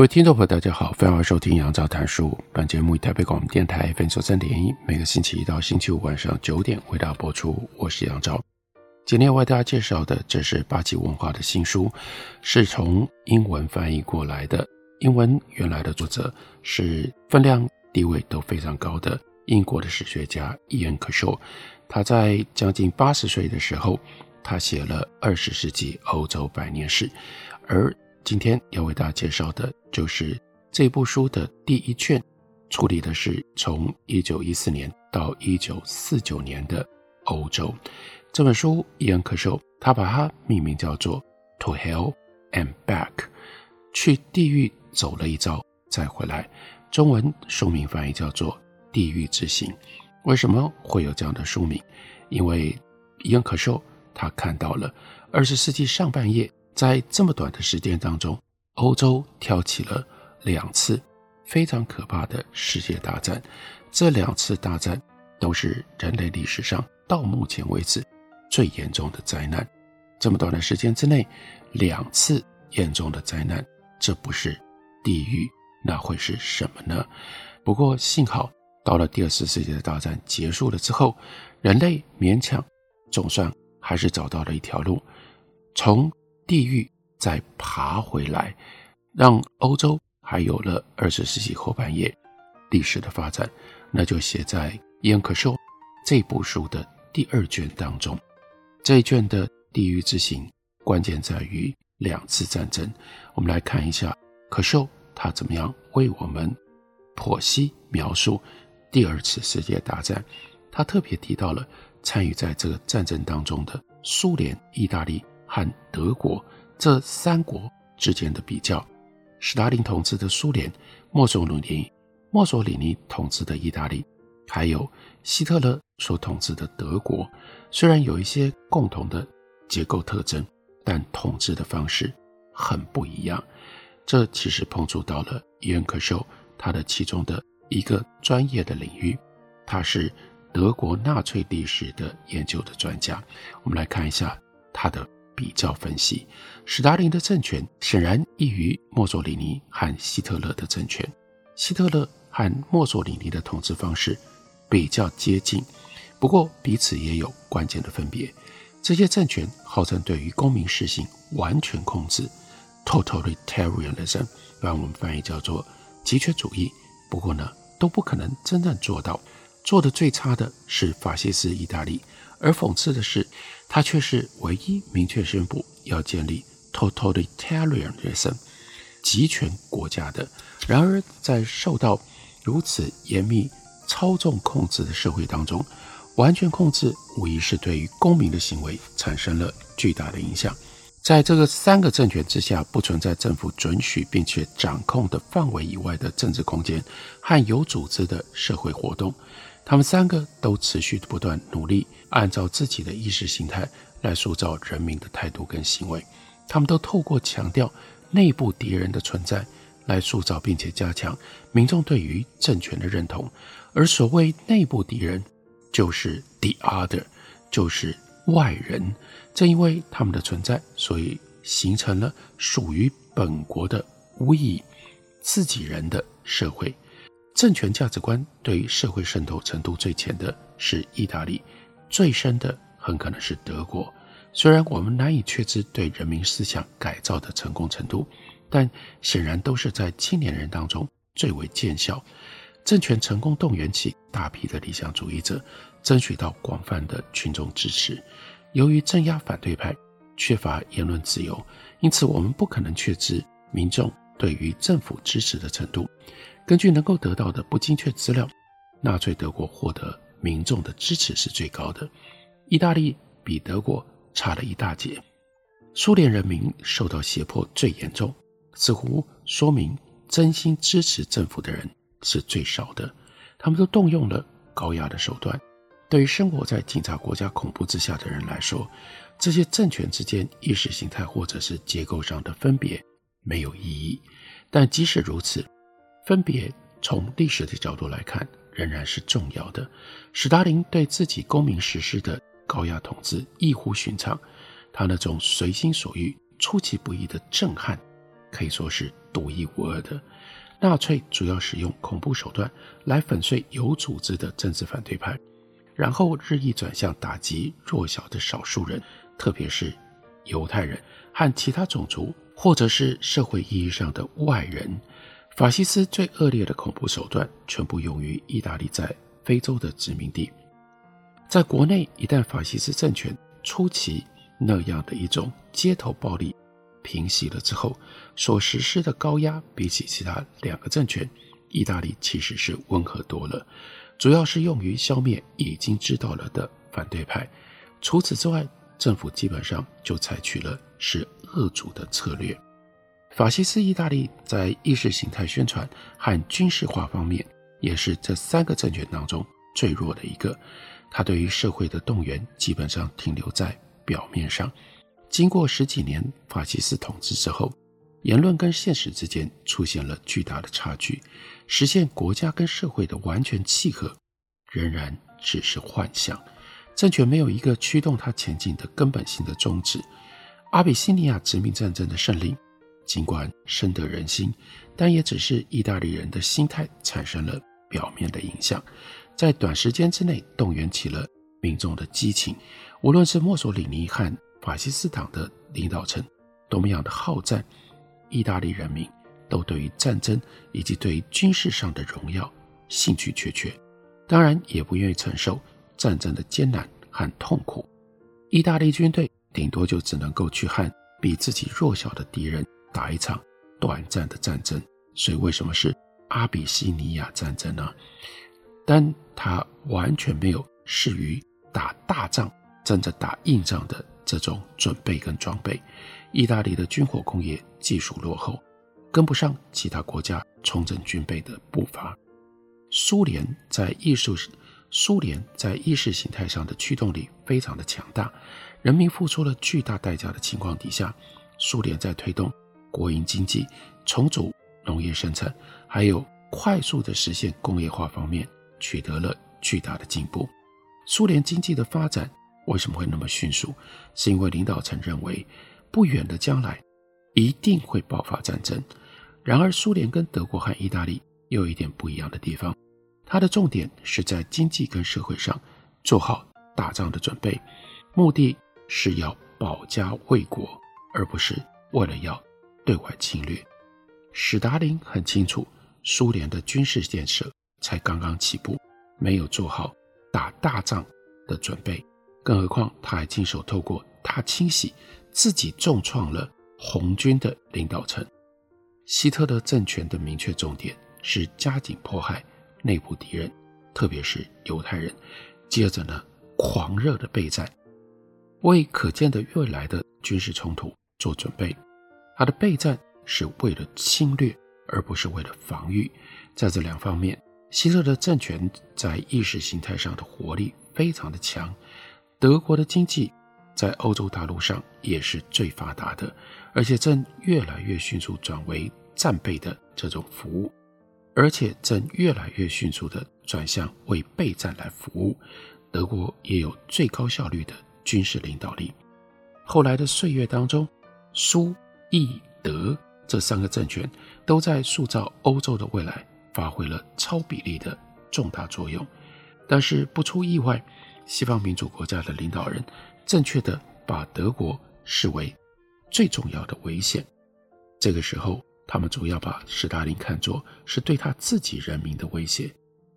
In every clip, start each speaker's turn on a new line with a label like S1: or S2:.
S1: 各位听众朋友，大家好，欢迎收听杨照谈书。本节目以台北广播电台 FM 九三点一，每个星期一到星期五晚上九点为大家播出。我是杨照。今天为大家介绍的，这是八旗文化的新书，是从英文翻译过来的。英文原来的作者是分量地位都非常高的英国的史学家伊恩·可修。他在将近八十岁的时候，他写了二十世纪欧洲百年史，而今天要为大家介绍的就是这部书的第一卷，处理的是从一九一四年到一九四九年的欧洲。这本书伊恩·可修，他把它命名叫做《To Hell and Back》，去地狱走了一遭再回来。中文书名翻译叫做《地狱之行》。为什么会有这样的书名？因为伊恩·可修他看到了二十世纪上半叶。在这么短的时间当中，欧洲挑起了两次非常可怕的世界大战。这两次大战都是人类历史上到目前为止最严重的灾难。这么短的时间之内，两次严重的灾难，这不是地狱，那会是什么呢？不过幸好，到了第二次世界大战结束了之后，人类勉强总算还是找到了一条路，从地狱再爬回来，让欧洲还有了二十世纪后半叶历史的发展，那就写在伊恩·可修这部书的第二卷当中。这一卷的地狱之行，关键在于两次战争。我们来看一下可修他怎么样为我们剖析描述第二次世界大战。他特别提到了参与在这个战争当中的苏联、意大利。和德国这三国之间的比较，史达林统治的苏联，墨索里尼、墨索里尼统治的意大利，还有希特勒所统治的德国，虽然有一些共同的结构特征，但统治的方式很不一样。这其实碰触到了伊恩·可修他的其中的一个专业的领域，他是德国纳粹历史的研究的专家。我们来看一下他的。比较分析，史达林的政权显然异于墨索里尼和希特勒的政权。希特勒和墨索里尼的统治方式比较接近，不过彼此也有关键的分别。这些政权号称对于公民实行完全控制 （totalitarianism），让我们翻译叫做极权主义。不过呢，都不可能真正做到。做的最差的是法西斯意大利。而讽刺的是，他却是唯一明确宣布要建立 totalitarianism 极权国家的。然而，在受到如此严密操纵控制的社会当中，完全控制无疑是对于公民的行为产生了巨大的影响。在这个三个政权之下，不存在政府准许并且掌控的范围以外的政治空间和有组织的社会活动。他们三个都持续不断努力，按照自己的意识形态来塑造人民的态度跟行为。他们都透过强调内部敌人的存在，来塑造并且加强民众对于政权的认同。而所谓内部敌人，就是 the other，就是外人。正因为他们的存在，所以形成了属于本国的 we 自己人的社会。政权价值观对于社会渗透程度最浅的是意大利，最深的很可能是德国。虽然我们难以确知对人民思想改造的成功程度，但显然都是在青年人当中最为见效。政权成功动员起大批的理想主义者，争取到广泛的群众支持。由于镇压反对派，缺乏言论自由，因此我们不可能确知民众对于政府支持的程度。根据能够得到的不精确资料，纳粹德国获得民众的支持是最高的，意大利比德国差了一大截。苏联人民受到胁迫最严重，似乎说明真心支持政府的人是最少的。他们都动用了高压的手段。对于生活在警察国家恐怖之下的人来说，这些政权之间意识形态或者是结构上的分别没有意义。但即使如此，分别从历史的角度来看仍然是重要的。史达林对自己公民实施的高压统治异乎寻常，他那种随心所欲、出其不意的震撼，可以说是独一无二的。纳粹主要使用恐怖手段来粉碎有组织的政治反对派，然后日益转向打击弱小的少数人，特别是犹太人和其他种族，或者是社会意义上的外人。法西斯最恶劣的恐怖手段全部用于意大利在非洲的殖民地。在国内，一旦法西斯政权初期那样的一种街头暴力平息了之后，所实施的高压比起其他两个政权，意大利其实是温和多了，主要是用于消灭已经知道了的反对派。除此之外，政府基本上就采取了是恶主的策略。法西斯意大利在意识形态宣传和军事化方面，也是这三个政权当中最弱的一个。他对于社会的动员基本上停留在表面上。经过十几年法西斯统治之后，言论跟现实之间出现了巨大的差距，实现国家跟社会的完全契合，仍然只是幻想。政权没有一个驱动它前进的根本性的宗旨。阿比西尼亚殖民战争的胜利，尽管深得人心，但也只是意大利人的心态产生了表面的影响，在短时间之内动员起了民众的激情，无论是墨索里尼和。法西斯党的领导层多么样的好战，意大利人民都对于战争以及对于军事上的荣耀兴趣缺缺，当然也不愿意承受战争的艰难和痛苦。意大利军队顶多就只能够去和比自己弱小的敌人打一场短暂的战争。所以为什么是阿比西尼亚战争呢？但他完全没有适于打大仗、真正打硬仗的。这种准备跟装备，意大利的军火工业技术落后，跟不上其他国家重整军备的步伐。苏联在艺术，苏联在意识形态上的驱动力非常的强大，人民付出了巨大代价的情况底下，苏联在推动国营经济、重组农业生产，还有快速的实现工业化方面取得了巨大的进步。苏联经济的发展。为什么会那么迅速？是因为领导层认为，不远的将来一定会爆发战争。然而，苏联跟德国和意大利又有一点不一样的地方，它的重点是在经济跟社会上做好打仗的准备，目的是要保家卫国，而不是为了要对外侵略。史达林很清楚，苏联的军事建设才刚刚起步，没有做好打大仗的准备。更何况，他还亲手透过大清洗，自己重创了红军的领导层。希特勒政权的明确重点是加紧迫害内部敌人，特别是犹太人。接着呢，狂热的备战，为可见的未来的军事冲突做准备。他的备战是为了侵略，而不是为了防御。在这两方面，希特勒政权在意识形态上的活力非常的强。德国的经济在欧洲大陆上也是最发达的，而且正越来越迅速转为战备的这种服务，而且正越来越迅速地转向为备战来服务。德国也有最高效率的军事领导力。后来的岁月当中，苏、意、德这三个政权都在塑造欧洲的未来发挥了超比例的重大作用。但是不出意外，西方民主国家的领导人正确地把德国视为最重要的危险。这个时候，他们主要把斯大林看作是对他自己人民的威胁，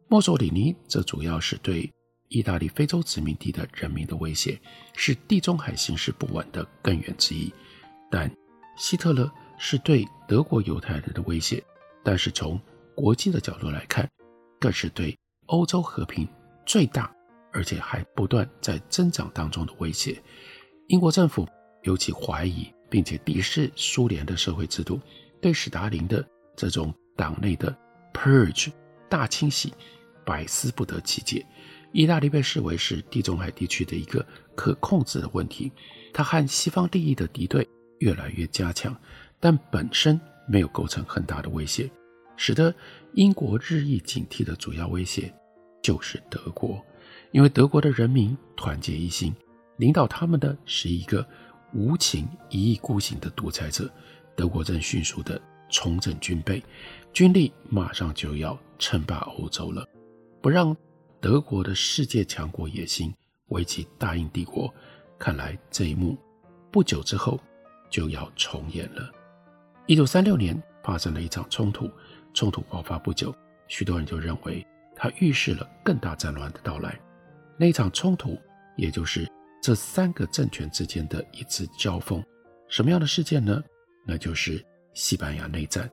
S1: 墨索里尼则主要是对意大利非洲殖民地的人民的威胁，是地中海形势不稳的根源之一。但希特勒是对德国犹太人的威胁，但是从国际的角度来看，更是对欧洲和平最大。而且还不断在增长当中的威胁。英国政府尤其怀疑并且敌视苏联的社会制度，对史达林的这种党内的 purge 大清洗百思不得其解。意大利被视为是地中海地区的一个可控制的问题，它和西方利益的敌对越来越加强，但本身没有构成很大的威胁，使得英国日益警惕的主要威胁就是德国，因为德国的人民团结一心，领导他们的是一个。无情一意孤行的独裁者，德国正迅速地重整军备，军力马上就要称霸欧洲了。不让德国的世界强国野心危及大英帝国，看来这一幕不久之后就要重演了。一九三六年发生了一场冲突，冲突爆发不久，许多人就认为它预示了更大战乱的到来。那一场冲突，也就是。这三个政权之间的一次交锋，什么样的事件呢？那就是西班牙内战。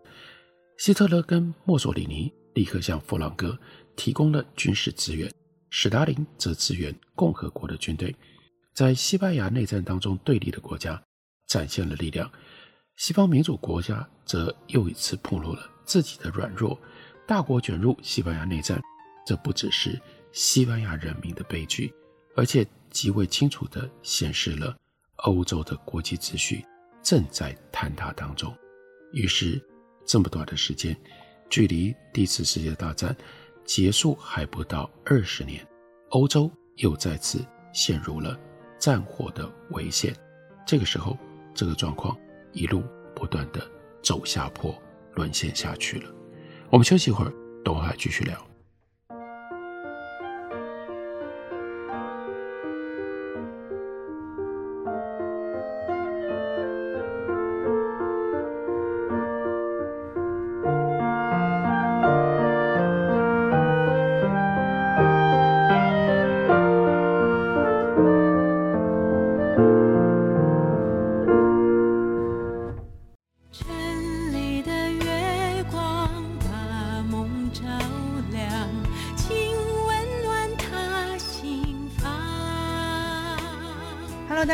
S1: 希特勒跟墨索里尼立刻向佛朗哥提供了军事支援，史达林则支援共和国的军队。在西班牙内战当中，对立的国家展现了力量，西方民主国家则又一次暴露了自己的软弱。大国卷入西班牙内战，这不只是西班牙人民的悲剧，而且。极为清楚地显示了欧洲的国际秩序正在坍塌当中。于是，这么短的时间，距离第一次世界大战结束还不到二十年，欧洲又再次陷入了战火的危险。这个时候，这个状况一路不断的走下坡，沦陷下去了。我们休息一会儿，等会儿继续聊。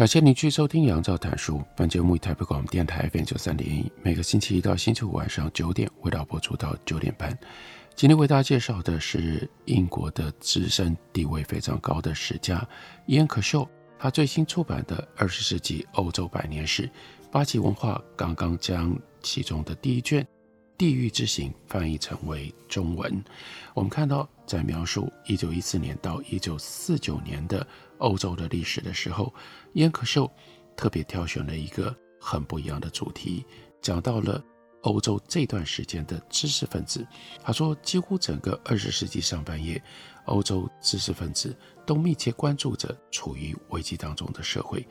S1: 感谢您去收听《杨照谈书》。本节目以台北广播电台 FM 九三点一，每个星期一到星期五晚上九点，为大家播出到九点半。今天为大家介绍的是英国的资深地位非常高的史家伊恩·可秀，他最新出版的《二十世纪欧洲百年史》，八旗文化刚刚将其中的第一卷《地狱之行》翻译成为中文。我们看到，在描述一九一四年到一九四九年的欧洲的历史的时候，燕·可秀特别挑选了一个很不一样的主题，讲到了欧洲这段时间的知识分子。他说，几乎整个二十世纪上半叶，欧洲知识分子都密切关注着处于危机当中的社会。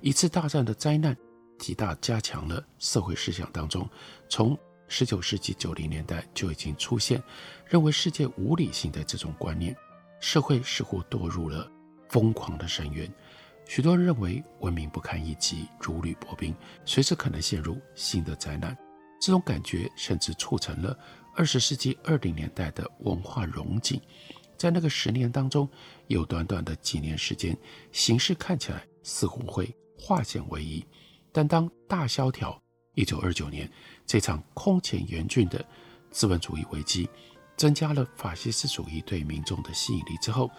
S1: 一次大战的灾难极大加强了社会思想当中，从十九世纪九零年代就已经出现认为世界无理性的这种观念，社会似乎堕入了疯狂的深渊。许多人认为文明不堪一击，如履薄冰，随时可能陷入新的灾难。这种感觉甚至促成了二十世纪二零年代的文化荣景，在那个十年当中，有短短的几年时间，形势看起来似乎会化险为夷。但当大萧条，一九二九年这场空前严峻的资本主义危机，增加了法西斯主义对民众的吸引力之后，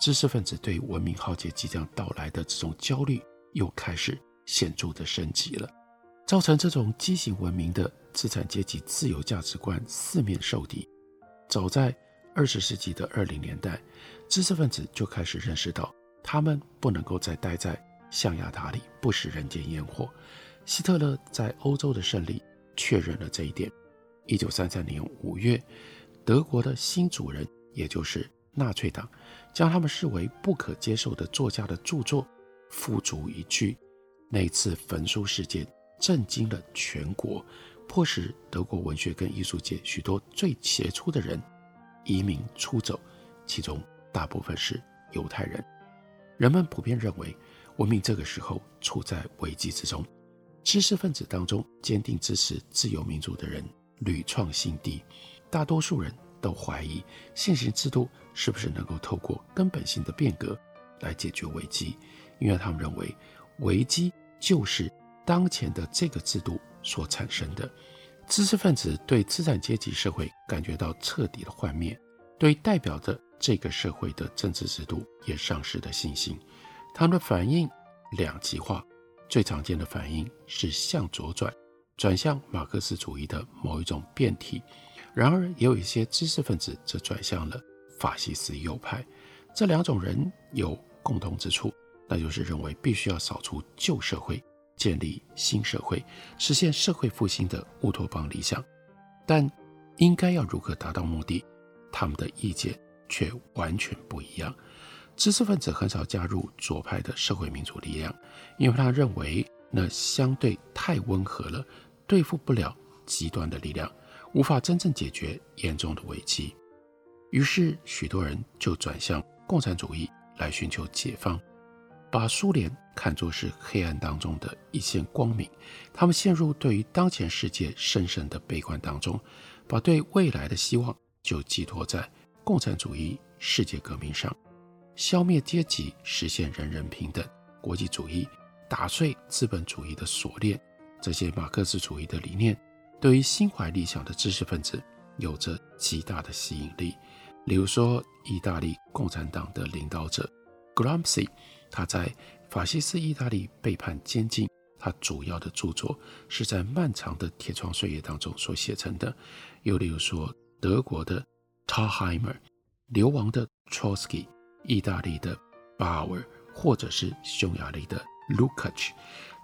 S1: 知识分子对文明浩劫即将到来的这种焦虑又开始显著的升级了，造成这种畸形文明的资产阶级自由价值观四面受敌。早在二十世纪的二零年代，知识分子就开始认识到，他们不能够再待在象牙塔里不食人间烟火。希特勒在欧洲的胜利确认了这一点。一九三三年五月，德国的新主人，也就是纳粹党，将他们视为不可接受的作家的著作付诸一炬。那次焚书事件震惊了全国，迫使德国文学跟艺术界许多最杰出的人移民出走，其中大部分是犹太人。人们普遍认为，文明这个时候处在危机之中。知识分子当中，坚定支持自由民主的人屡创新低。大多数人都怀疑现行制度是不是能够透过根本性的变革来解决危机，因为他们认为危机就是当前的这个制度所产生的。知识分子对资产阶级社会感觉到彻底的幻灭，对代表着这个社会的政治制度也丧失了信心。他们的反应两极化。最常见的反应是向左转，转向马克思主义的某一种变体；然而，也有一些知识分子则转向了法西斯右派。这两种人有共同之处，那就是认为必须要扫除旧社会，建立新社会，实现社会复兴的乌托邦理想。但应该要如何达到目的，他们的意见却完全不一样。知识分子很少加入左派的社会民主力量，因为他认为那相对太温和了，对付不了极端的力量，无法真正解决严重的危机。于是，许多人就转向共产主义来寻求解放，把苏联看作是黑暗当中的一线光明。他们陷入对于当前世界深深的悲观当中，把对未来的希望就寄托在共产主义世界革命上。消灭阶级，实现人人平等，国际主义，打碎资本主义的锁链，这些马克思主义的理念，对于心怀理想的知识分子有着极大的吸引力。例如说，意大利共产党的领导者 Gramsci，他在法西斯意大利背叛监禁，他主要的著作是在漫长的铁窗岁月当中所写成的。又例如说，德国的 Talheimer，流亡的 Trotsky。意大利的巴尔，或者是匈牙利的卢卡奇，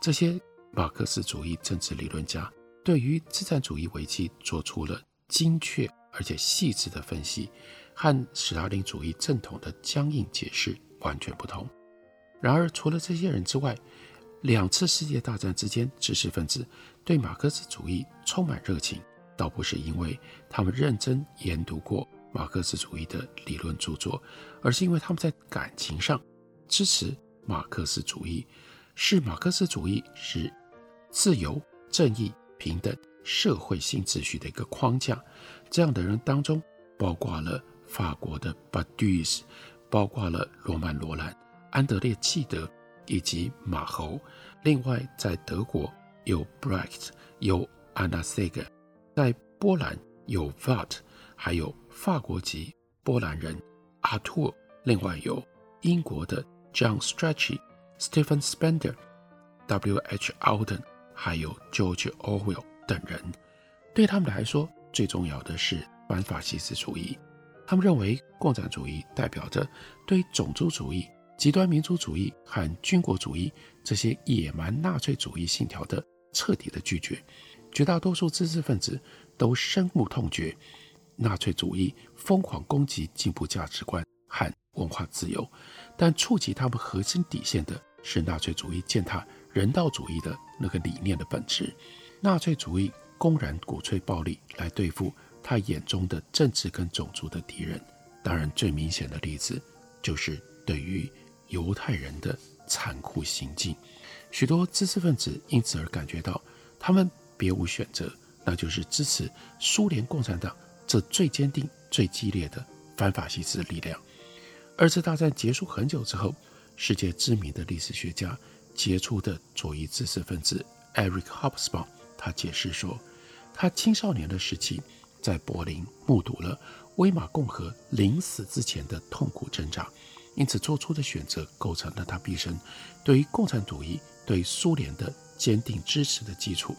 S1: 这些马克思主义政治理论家对于资产主义危机做出了精确而且细致的分析，和史达林主义正统的僵硬解释完全不同。然而，除了这些人之外，两次世界大战之间，知识分子对马克思主义充满热情，倒不是因为他们认真研读过。马克思主义的理论著作，而是因为他们在感情上支持马克思主义，视马克思主义是自由、正义、平等、社会新秩序的一个框架。这样的人当中，包括了法国的巴杜斯，包括了罗曼·罗兰、安德烈·契德以及马侯。另外，在德国有 Brecht，有 Anna s e g e 在波兰有 Vat 还有。法国籍波兰人阿托，另外有英国的 John Strachey、Stephen Spender、W.H. Alden，还有 George Orwell 等人。对他们来说，最重要的是反法西斯主义。他们认为，共产主义代表着对种族主义、极端民族主义和军国主义这些野蛮纳粹主义信条的彻底的拒绝。绝大多数知识分子都深恶痛绝。纳粹主义疯狂攻击进步价值观和文化自由，但触及他们核心底线的是纳粹主义践踏人道主义的那个理念的本质。纳粹主义公然鼓吹暴力来对付他眼中的政治跟种族的敌人。当然，最明显的例子就是对于犹太人的残酷行径。许多知识分子因此而感觉到，他们别无选择，那就是支持苏联共产党。这最坚定、最激烈的反法西斯力量。二次大战结束很久之后，世界知名的历史学家、杰出的左翼知识分子 Eric Hobsbawm，他解释说，他青少年的时期在柏林目睹了威玛共和临死之前的痛苦挣扎，因此做出的选择构成了他毕生对于共产主义、对苏联的坚定支持的基础。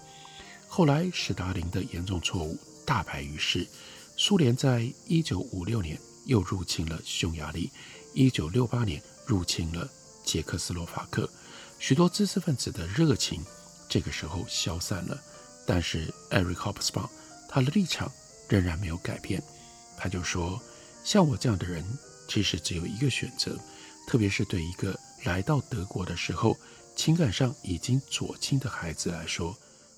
S1: 后来，史达林的严重错误大白于世，苏联在一九五六年又入侵了匈牙利。一九六八年入侵了捷克斯洛伐克，许多知识分子的热情这个时候消散了，但是 Eric Hobsbawm 他的立场仍然没有改变。他就说：“像我这样的人，其实只有一个选择，特别是对一个来到德国的时候情感上已经左倾的孩子来说，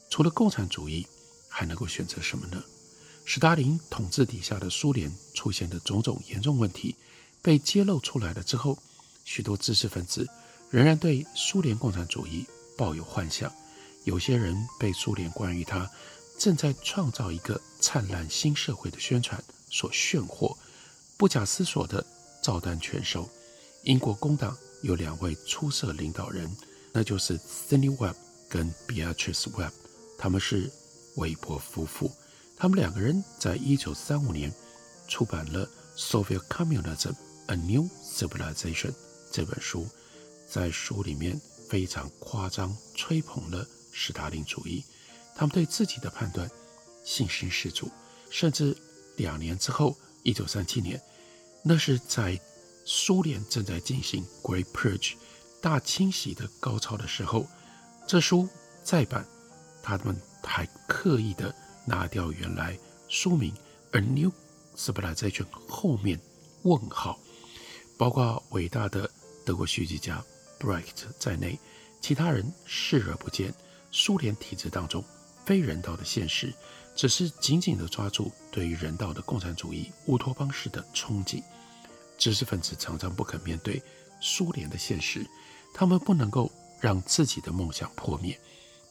S1: 除了共产主义，还能够选择什么呢？”史达林统治底下的苏联出现的种种严重问题。被揭露出来了之后，许多知识分子仍然对苏联共产主义抱有幻想。有些人被苏联关于他正在创造一个灿烂新社会的宣传所炫惑，不假思索地照单全收。英国工党有两位出色领导人，那就是 Sidney Webb 跟 Beatrice Webb，他们是韦伯夫妇。他们两个人在一九三五年出版了《Soviet Communism》。《A New Civilization》这本书，在书里面非常夸张吹捧了史达林主义。他们对自己的判断信心十足，甚至两年之后，一九三七年，那是在苏联正在进行 Great Purge 大清洗的高潮的时候，这书再版，他们还刻意的拿掉原来书名《A New Civilization》后面问号。包括伟大的德国戏剧家 Brecht 在内，其他人视而不见苏联体制当中非人道的现实，只是紧紧地抓住对于人道的共产主义乌托邦式的憧憬。知识分子常常不肯面对苏联的现实，他们不能够让自己的梦想破灭，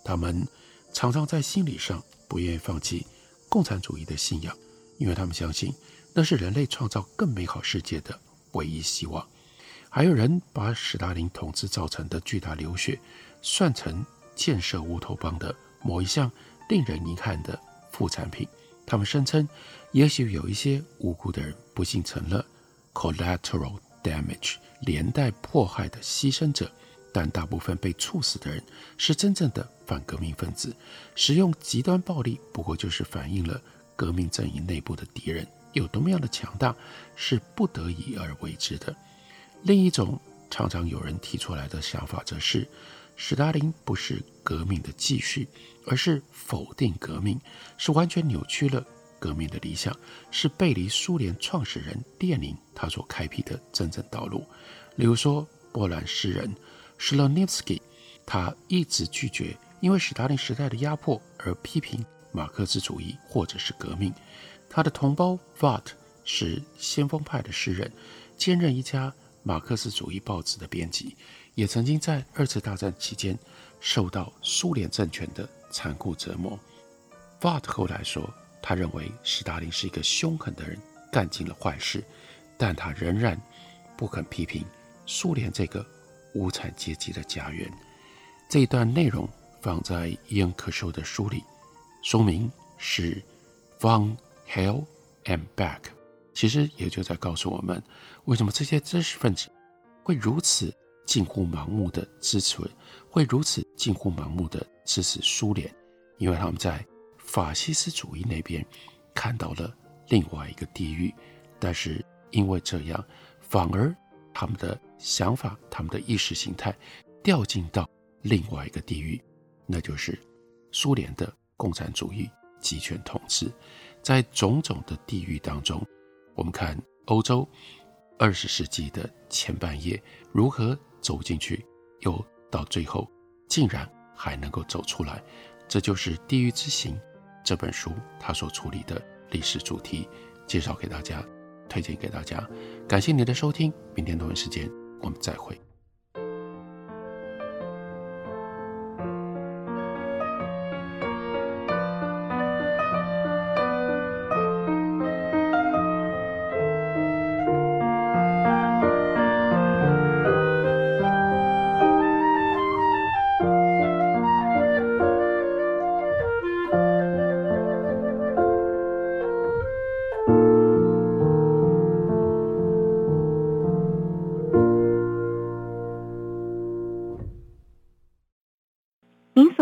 S1: 他们常常在心理上不愿意放弃共产主义的信仰，因为他们相信那是人类创造更美好世界的。唯一希望，还有人把史达林统治造成的巨大流血算成建设乌托邦的某一项令人遗憾的副产品。他们声称，也许有一些无辜的人不幸成了 collateral damage 连带迫害的牺牲者，但大部分被处死的人是真正的反革命分子。使用极端暴力，不过就是反映了革命阵营内部的敌人。有多么样的强大，是不得已而为之的。另一种常常有人提出来的想法，则是史达林不是革命的继续，而是否定革命，是完全扭曲了革命的理想，是背离苏联创始人列宁他所开辟的真正道路。例如说，波兰诗人施洛涅夫斯基，他一直拒绝因为史达林时代的压迫而批评马克思主义或者是革命。他的同胞 Vat 是先锋派的诗人，兼任一家马克思主义报纸的编辑，也曾经在二次大战期间受到苏联政权的残酷折磨。Vat 后来说，他认为史达林是一个凶狠的人，干尽了坏事，但他仍然不肯批评苏联这个无产阶级的家园。这一段内容放在伊恩·柯修的书里，书名是 Von Hell and Back，其实也就在告诉我们，为什么这些知识分子会如此近乎盲目的支持，会如此近乎盲目的支持苏联，因为他们在法西斯主义那边看到了另外一个地狱，但是因为这样，反而他们的想法、他们的意识形态掉进到另外一个地狱，那就是苏联的共产主义集权统治。在种种的地狱当中，我们看欧洲二十世纪的前半叶如何走进去，又到最后竟然还能够走出来，这就是《地狱之行》这本书它所处理的历史主题，介绍给大家，推荐给大家。感谢您的收听，明天同一时间我们再
S2: 会。